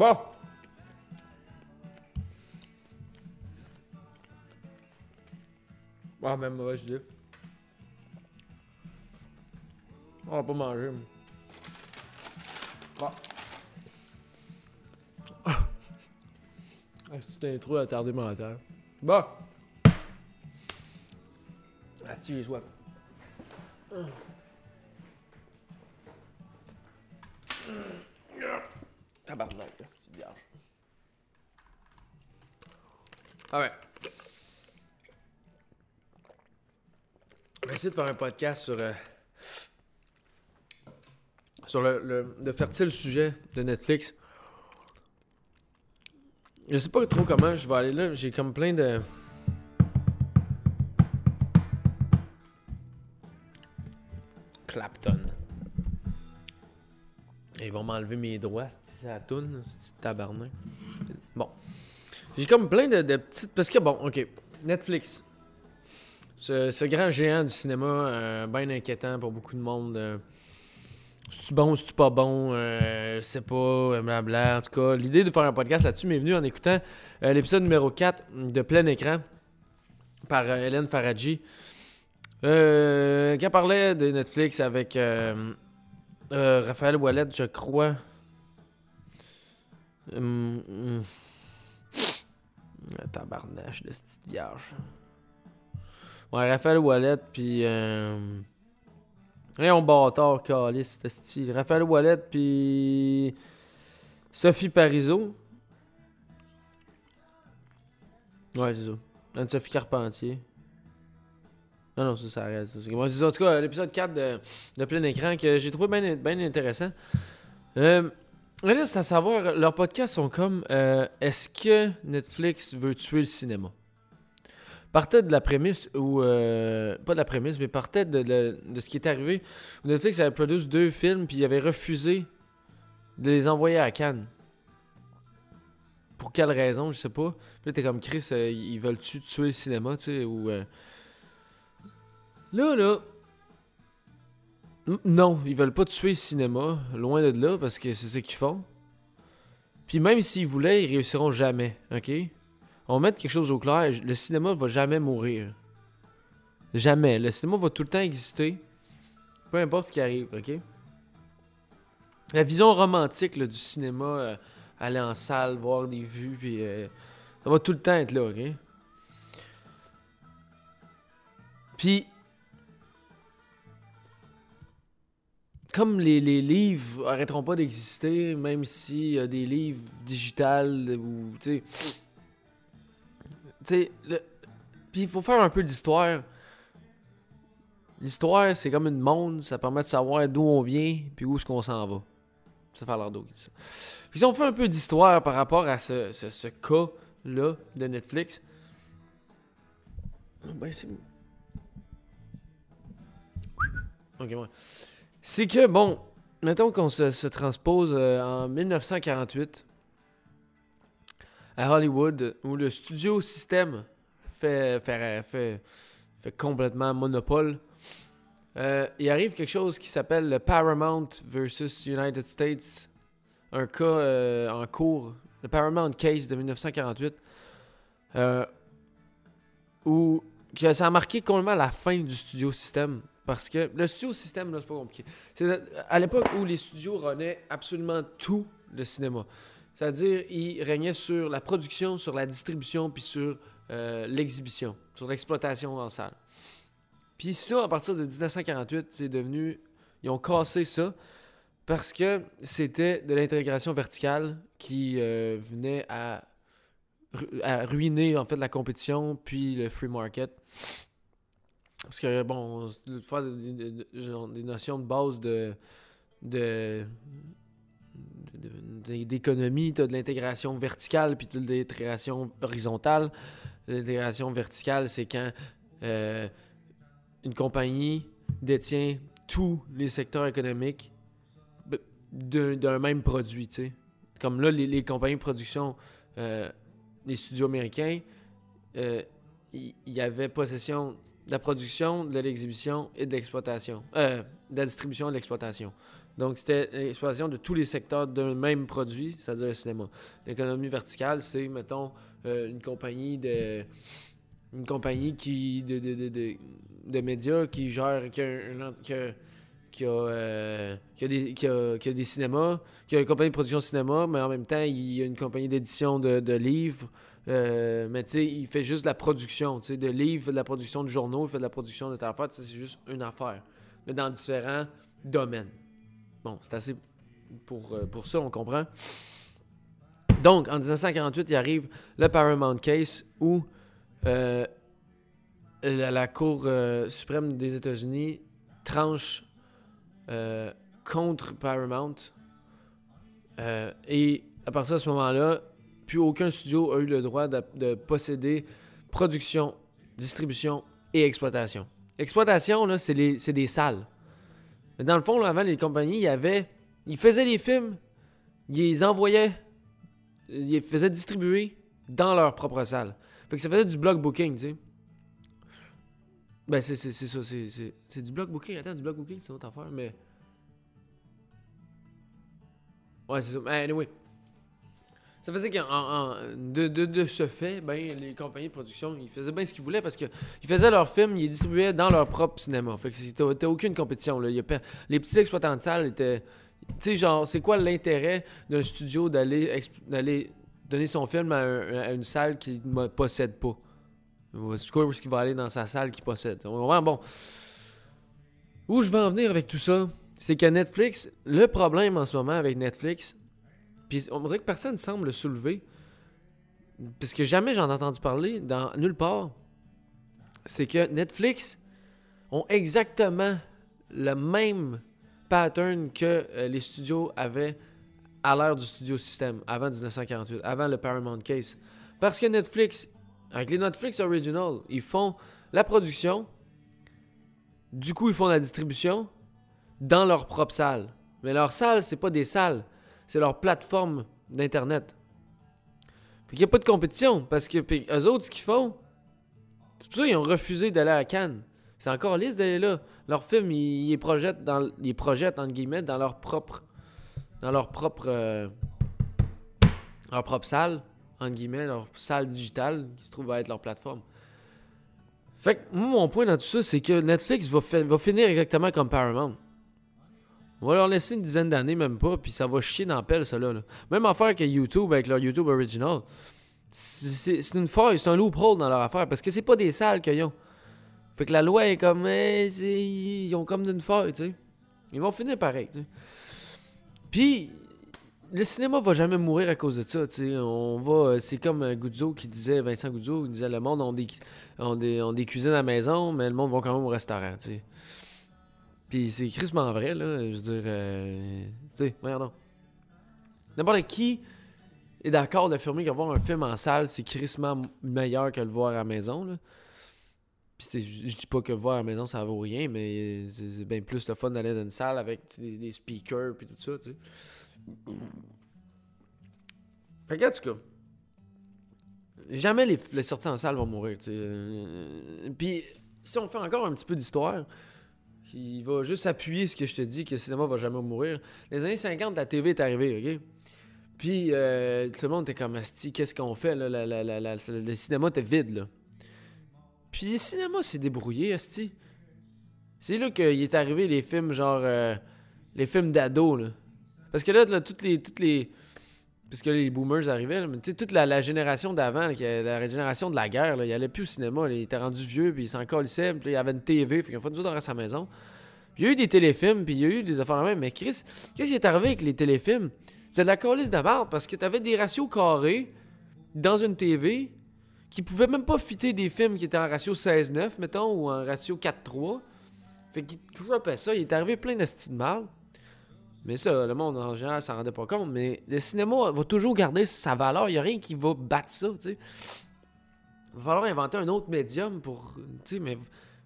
Bon. Ah, même mauvaise idée. On va pas manger. Ah, C'est intro attardé mental. Bon. Ah, tu es soif. Tabarnak, c'est vierge. Ah ouais. On va essayer de faire un podcast sur. euh, sur le, le, le fertile sujet de Netflix. Je sais pas trop comment je vais aller là. J'ai comme plein de. Clapton. Ils vont m'enlever mes droits, c'est la toune, c'est tabarnak. Bon. J'ai comme plein de, petites. Parce que bon, ok. Netflix. Ce, grand géant du cinéma, euh, bien inquiétant pour beaucoup de monde. euh, c'est-tu bon, c'est-tu pas bon, euh, je sais pas, euh, blabla. En tout cas, l'idée de faire un podcast là-dessus m'est venue en écoutant euh, l'épisode numéro 4 de Plein Écran par euh, Hélène Faradji. Qui parlait de Netflix avec euh, Raphaël Wallet, je crois. Hum, hum. Tabarnache de cette vierge. Ouais, Raphaël Wallet, puis. Euh... Rayon bâtard, calice, ce style. Raphaël Wallet, puis. Sophie Parizeau. Ouais, c'est ça. Anne-Sophie Carpentier. Non, non, ça, ça arrête. ça. En tout cas, l'épisode 4 de, plein écran que j'ai trouvé bien intéressant. Euh, là, c'est à savoir, leurs podcasts sont comme euh, est-ce que Netflix veut tuer le cinéma? Partait de la prémisse, ou. euh, pas de la prémisse, mais partait de, de- ce qui est arrivé. Netflix avait produit deux films, puis il avait refusé de les envoyer à Cannes. Pour quelle raison, je sais pas. Puis là, t'es comme Chris, euh, ils veulent-tu tuer le cinéma, tu sais, ou. Là, là. Non, ils veulent pas tuer le cinéma, loin de là, parce que c'est ce qu'ils font. Puis même s'ils voulaient, ils réussiront jamais, ok? On va mettre quelque chose au clair, le cinéma va jamais mourir. Jamais. Le cinéma va tout le temps exister. Peu importe ce qui arrive, ok? La vision romantique du cinéma, euh, aller en salle, voir des vues, puis euh, ça va tout le temps être là, ok? Puis, comme les, les livres arrêteront pas d'exister, même s'il y a des livres digitales ou, tu sais... Tu le- puis il faut faire un peu d'histoire. L'histoire, c'est comme une monde, ça permet de savoir d'où on vient puis où est-ce qu'on s'en va. Ça fait l'air d'eau qui dit ça. Puis si on fait un peu d'histoire par rapport à ce, ce, ce cas-là de Netflix, ben c'est... Ok, ouais. C'est que, bon, mettons qu'on se, se transpose euh, en 1948 à Hollywood, où le studio système fait, fait, fait, complètement monopole. Euh, il arrive quelque chose qui s'appelle le Paramount versus United States, un cas euh, en cours, le Paramount Case de 1948, euh, où ça a marqué complètement la fin du studio système. Parce que le studio système, c'est pas compliqué. C'est à l'époque où les studios renaient absolument tout le cinéma. C'est-à-dire, ils régnaient sur la production, sur la distribution, puis sur euh, l'exhibition, sur l'exploitation en salle. Puis ça, à partir de 1948, c'est devenu... Ils ont cassé ça parce que c'était de l'intégration verticale qui euh, venait à, à ruiner, en fait, la compétition, puis le free market. Parce que, bon, fois, des, des- des notions de base de... de d'économie, tu as de l'intégration verticale puis de l'intégration horizontale. L'intégration verticale, c'est quand euh, une compagnie détient tous les secteurs économiques d'un même produit, tu sais. Comme là, les, les compagnies de production, euh, les studios américains, euh, il il y, avait possession de la production, de l'exhibition et de l'exploitation. Euh, de la distribution et de l'exploitation. Donc, c'était l'exploitation de tous les secteurs d'un même produit, c'est-à-dire le cinéma. L'économie verticale, c'est, mettons, euh, une compagnie de. Une compagnie qui. de, de, de, de, médias qui gère. qui qui a, euh, qui, a des, qui, a, des, cinémas, qui a une compagnie de production de cinéma, mais en même temps, il a une compagnie d'édition de, livres. Euh, mais tu sais, il fait juste de la production, tu sais, de livres, de la production de journaux, il fait de la production de telle affaire, c'est juste une affaire. Mais dans différents domaines. Bon, c'est assez pour, euh, pour ça, on comprend. Donc, en 1948, il arrive le Paramount Case où la, Cour suprême des États-Unis tranche euh, contre Paramount. Euh, et à partir de ce moment-là, plus aucun studio a eu le droit de, de, posséder production, distribution et exploitation. Exploitation, là, c'est des salles. Mais dans le fond, avant, les compagnies, y. Ils faisaient des films, ils les envoyaient, ils les faisaient distribuer dans leur propre salle. Fait que ça faisait du block booking, tu sais. Ben, c'est ça, c'est du block booking. Attends, du block booking, c'est une autre affaire, mais. Ouais, c'est ça. Anyway. Ça faisait que de, de, de, ce fait, ben, les compagnies de production, ils faisaient bien ce qu'ils voulaient parce qu'ils faisaient leurs films, ils les distribuaient dans leur propre cinéma. Fait que t'as aucune compétition. Là. Il a, les petits exploitants de salles étaient. Tu sais, genre, c'est quoi l'intérêt d'un studio d'aller donner son film à, à une salle qui ne possède pas? Où est-ce qu'il va aller dans sa salle qui possède? Bon. Où je vais en venir avec tout ça, c'est que Netflix, le problème en ce moment avec Netflix, puis on dirait que personne ne semble le soulever. Parce que jamais j'en ai entendu parler dans nulle part. C'est que Netflix ont exactement le même pattern que euh, les studios avaient à l'ère du studio système, avant 1948, avant le Paramount Case. Parce que Netflix, avec les Netflix Original, ils font la production, du coup ils font la distribution dans leur propre salle. Mais leur salle, c'est pas des salles, c'est leur plateforme d'Internet. Fait qu'il n'y a pas de compétition. Parce que eux autres, ce qu'ils font, c'est pour ça qu'ils ont refusé d'aller à Cannes. C'est encore lisse d'aller là. Leur film, ils, ils, projettent dans, ils projettent, entre guillemets, dans leur propre. Dans leur propre. Euh, leur propre salle, entre guillemets, leur salle digitale, qui se trouve à être leur plateforme. Fait que, moi, mon point dans tout ça, c'est que Netflix va, finir exactement comme Paramount. On va leur laisser une dizaine d'années, même pas, puis ça va chier dans la pelle, ça là. Même affaire que YouTube avec leur YouTube Original. C'est une faille, c'est un loophole dans leur affaire, parce que c'est pas des salles qu'ils ont. Fait que la loi est comme. ils ont comme une faille, tu sais. Ils vont finir pareil, tu sais. Puis, le cinéma va jamais mourir à cause de ça, tu sais. On va. C'est comme Guzzo qui disait, Vincent Guzzo, il disait le monde ont des, ont des, des cuisines à maison, mais le monde va quand même au restaurant, tu sais. Puis c'est crissement vrai, là. Je veux dire, euh, tu sais, regardons. N'importe qui est d'accord d'affirmer que voir un film en salle, c'est crissement meilleur que le voir à maison, là. Puis je dis pas que voir à la maison, ça vaut rien, mais c'est bien plus le fun d'aller dans une salle avec des, speakers puis tout ça, sais. Fait que, tout cas, jamais les, sorties en salle vont mourir, sais. Puis, si on fait encore un petit peu d'histoire, il va juste appuyer ce que je te dis, que le cinéma va jamais mourir. Les années 50, la TV est arrivée, OK? Puis euh, tout le monde était comme Asti, qu'est-ce qu'on fait? Là? Le cinéma était vide. Là. Puis le cinéma s'est débrouillé, Asti. C'est là qu'il est arrivé les films genre. Euh, les films d'ados. Là. Parce que là, là, toutes les. Toutes les parce que les boomers arrivaient, mais tu sais, toute la, génération d'avant, la génération de la guerre, là, il allait plus au cinéma, là, il était rendu vieux, puis il s'en colissait, puis il y avait une TV, fait qu'il faut nous dans sa maison. Puis il y a eu des téléfilms, puis il y a eu des affaires mais Chris, qu'est-ce qui est arrivé avec les téléfilms? C'est de la colisse de parce que t'avais des ratios carrés dans une TV qui pouvaient même pas fitter des films qui étaient en ratio 16-9, mettons, ou en ratio 4-3. Fait qu'il croppait ça, il est arrivé plein de de merde. Mais ça, le monde en général s'en rendait pas compte. Mais le cinéma va toujours garder sa valeur. Il n'y a rien qui va battre ça, sais. Il va falloir inventer un autre médium pour. Mais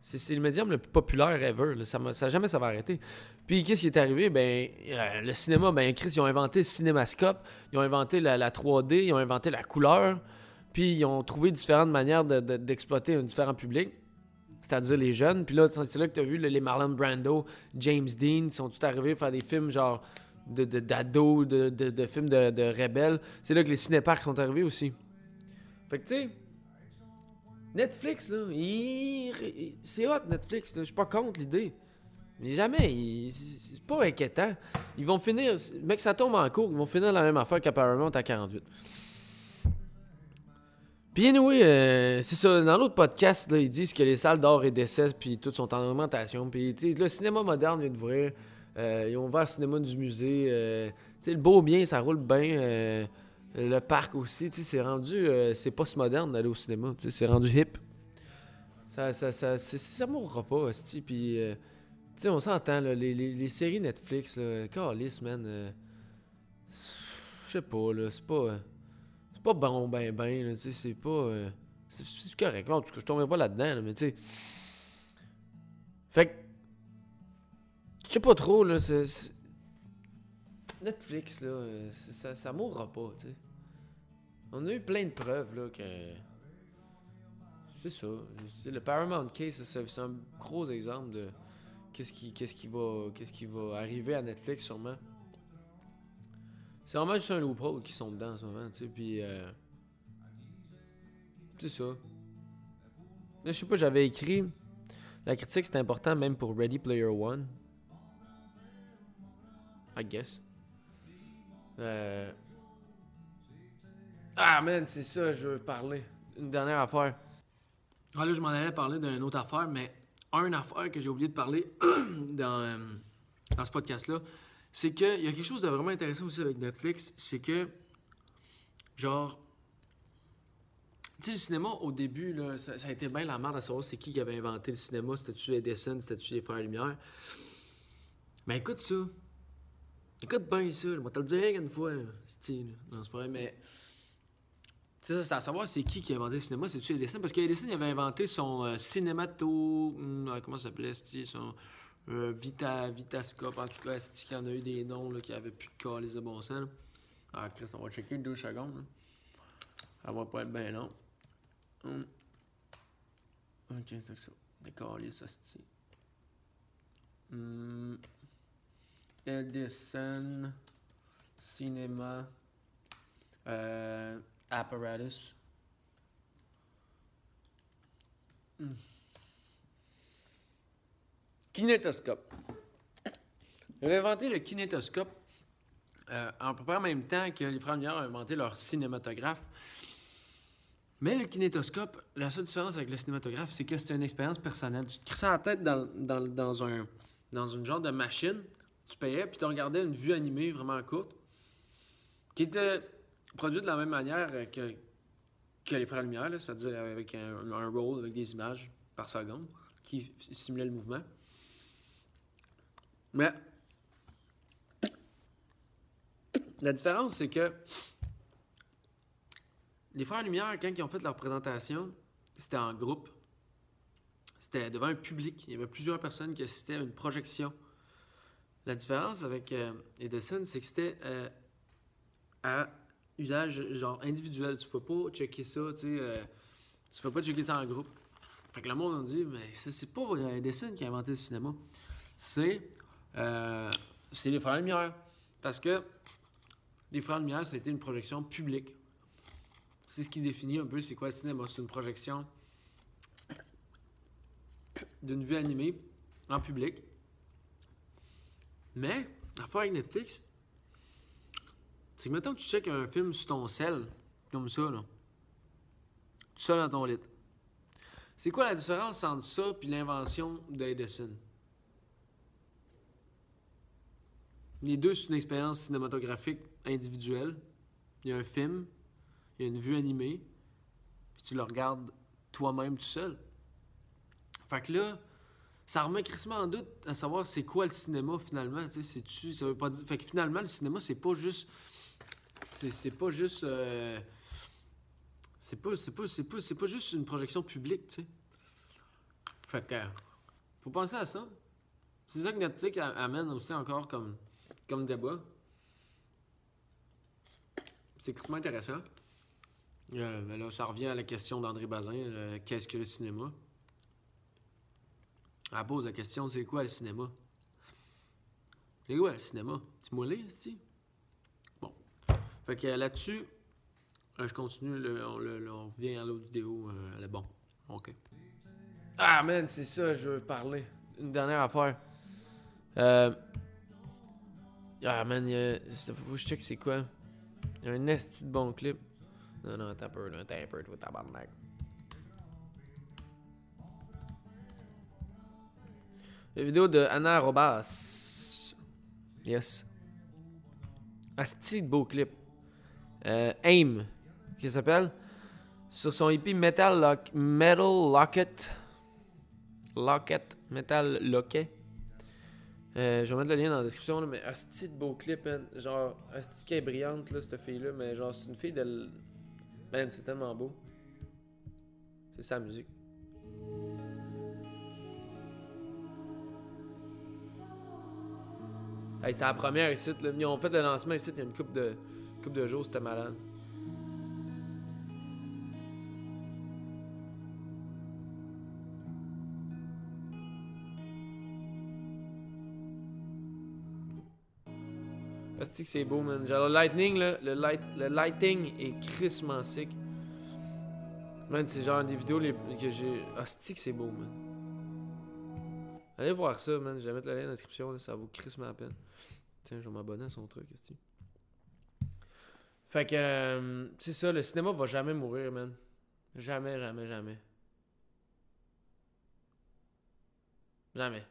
c'est le médium le plus populaire ever. Ça, ça, jamais ça va arrêter. Puis qu'est-ce qui est arrivé? Ben, euh, le cinéma, ben, Chris, ils ont inventé le cinémascope, ils ont inventé la, 3D, ils ont inventé la couleur, puis ils ont trouvé différentes manières d'exploiter de, un différent public. C'est-à-dire les jeunes. Puis là, c'est là que tu as vu les Marlon Brando, James Dean, ils sont tous arrivés faire des films genre d'ados, de, de, de, films de, rebelles. C'est là que les cinéparks sont arrivés aussi. Fait que tu sais, Netflix, là, c'est hot Netflix, je suis pas contre l'idée. Mais jamais, c'est pas inquiétant. Ils vont finir, mec, ça tombe en cours, ils vont finir la même affaire qu'à Paramount à 48. Puis anyway, euh, c'est ça, dans l'autre podcast, ils disent que les salles d'or et d'essai, puis tout sont en augmentation. Puis le cinéma moderne vient d'ouvrir. Euh, ils ont ouvert le cinéma du musée. Euh, le beau bien, ça roule bien. Euh, le parc aussi, c'est rendu... c'est post-moderne d'aller au cinéma. C'est rendu hip. Ça, ça, ça, ça mourra pas, Puis, sais, on s'entend, les, les, les, séries Netflix, là, Carlis, man... Je sais pas, là, c'est pas pas bon, ben, ben, tu sais, c'est pas. Euh, c'est correct, là, en tout cas, je tomberai pas là-dedans, mais tu sais. Fait que. Je sais pas trop, là. Netflix, là, euh, ça, ça mourra pas, tu sais. On a eu plein de preuves, là, que. C'est ça. Le Paramount Case, c'est un gros exemple de qu'est-ce qui, qu'est-ce qui, va, qu'est-ce qui va arriver à Netflix, sûrement. C'est vraiment juste un loophole qui sont dedans en ce moment, tu sais, puis... Euh, c'est ça. Je sais pas, j'avais écrit... La critique, c'est important même pour Ready Player One. I guess. Euh... Ah, man, c'est ça, je veux parler. Une dernière affaire. Ah, là, je m'en allais parler d'une autre affaire, mais une affaire que j'ai oublié de parler dans, euh, dans ce podcast-là, c'est qu'il y a quelque chose de vraiment intéressant aussi avec Netflix, c'est que, genre, tu sais, le cinéma, au début, là, ça, a été bien la merde à savoir c'est qui qui avait inventé le cinéma, c'était-tu Edison, c'était-tu les Frères Lumière? Mais écoute ça. Écoute bien ça, vais te le dire une fois, style. Non, c'est pas vrai, mais. Tu sais, c'est à savoir c'est qui qui a inventé le cinéma, c'est-tu Edison? Parce qu'Edison, il avait inventé son euh, cinémato. Hmm, comment ça s'appelait, son euh, Vita, Vitascope, en tout cas, c'est qu'il y en a eu des noms là, qui avaient plus de de bon sens. Ah, Chris, on va checker deux secondes. Ça va pas être bien long. Hum. Ok, c'est ça. Calices, ça hum. Edison, Cinéma, euh, Apparatus. Hum. Kinétoscope. J'avais inventé le kinétoscope euh, en peu près en même temps que les frères Lumière ont inventé leur cinématographe. Mais le kinétoscope, la seule différence avec le cinématographe, c'est que c'était une expérience personnelle. Tu te crissais la tête dans, un, dans une genre de machine, tu payais, puis tu regardais une vue animée vraiment courte, qui était produite de la même manière que, que les frères Lumière, c'est-à-dire avec un, un roll avec des images par seconde qui simulait le mouvement. Mais la différence, c'est que les Frères Lumière, quand ils ont fait leur présentation, c'était en groupe. C'était devant un public. Il y avait plusieurs personnes qui assistaient à une projection. La différence avec euh, Edison, c'est que c'était euh, à usage genre individuel. Tu peux pas checker ça, tu sais. Euh, tu peux pas checker ça en groupe. Fait que le monde a dit, mais c'est pas Edison qui a inventé le cinéma. C'est euh, c'est les Frères Lumière. Parce que les Frères Lumière, ça a été une projection publique. C'est ce qui définit un peu c'est quoi le cinéma. C'est une projection d'une vue animée en public. Mais, l'affaire avec Netflix, c'est que maintenant que tu checkes un film sur ton sel, comme ça, là, tout seul dans ton lit. C'est quoi la différence entre ça et l'invention d'Edison? Les deux, c'est une expérience cinématographique individuelle. Il y a un film, il y a une vue animée, puis tu le regardes toi-même tout seul. Fait que là, ça remet crissement en doute à savoir c'est quoi le cinéma finalement. Tu sais, tu ça veut pas dire... Fait que finalement, le cinéma, c'est pas juste. C'est pas juste. Euh, c'est pas, pas, pas, pas juste une projection publique, tu sais. Fait que. Faut penser à ça. C'est ça que Netflix amène aussi encore comme comme débat. C'est extrêmement intéressant. Euh, là, ça revient à la question d'André Bazin. Euh, qu'est-ce que le cinéma? Elle pose la question c'est quoi le cinéma? C'est quoi le cinéma? Tu mollé, cest Bon. Fait que là-dessus, là, je continue, on revient à l'autre vidéo. euh, elle est bon. Ok. Ah, man, c'est ça, je veux parler. Une dernière affaire. Euh. Ah, man, il a... faut que je check c'est quoi. Il y a un esti de bon clip. Non, non, t'as peur, t'as peur, toi, tabarnak. La vidéo de Anna Robas. Yes. Asti de beau clip. Euh, Aim, qui s'appelle. Sur son EP Metal, Lock- Metal Locket. Locket. Metal Locket. Euh, je vais mettre le lien dans la description, là, mais Asti de beau clip, man. Genre, qui est brillante, là, cette fille-là, mais genre, c'est une fille de. Man, c'est tellement beau. C'est sa musique. C'est la première ici. Là. Ils ont fait le lancement ici il y a une coupe de, coupe de jours, c'était malade. C'est beau, man. Genre, le lightning, là, le, light, le lighting est crissement sick. Man, c'est genre des vidéos que j'ai. Asti que c'est beau, man. Allez voir ça, man. Je vais mettre le lien dans la description, ça vaut crissement la peine. Tiens, je vais m'abonner à son truc, esti. Fait que, euh, c'est ça, le cinéma va jamais mourir, man. Jamais, jamais, jamais. Jamais.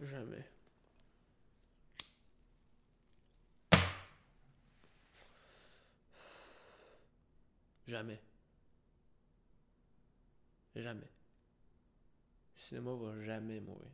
Jamais. Jamais. Jamais. Le cinéma va jamais mourir.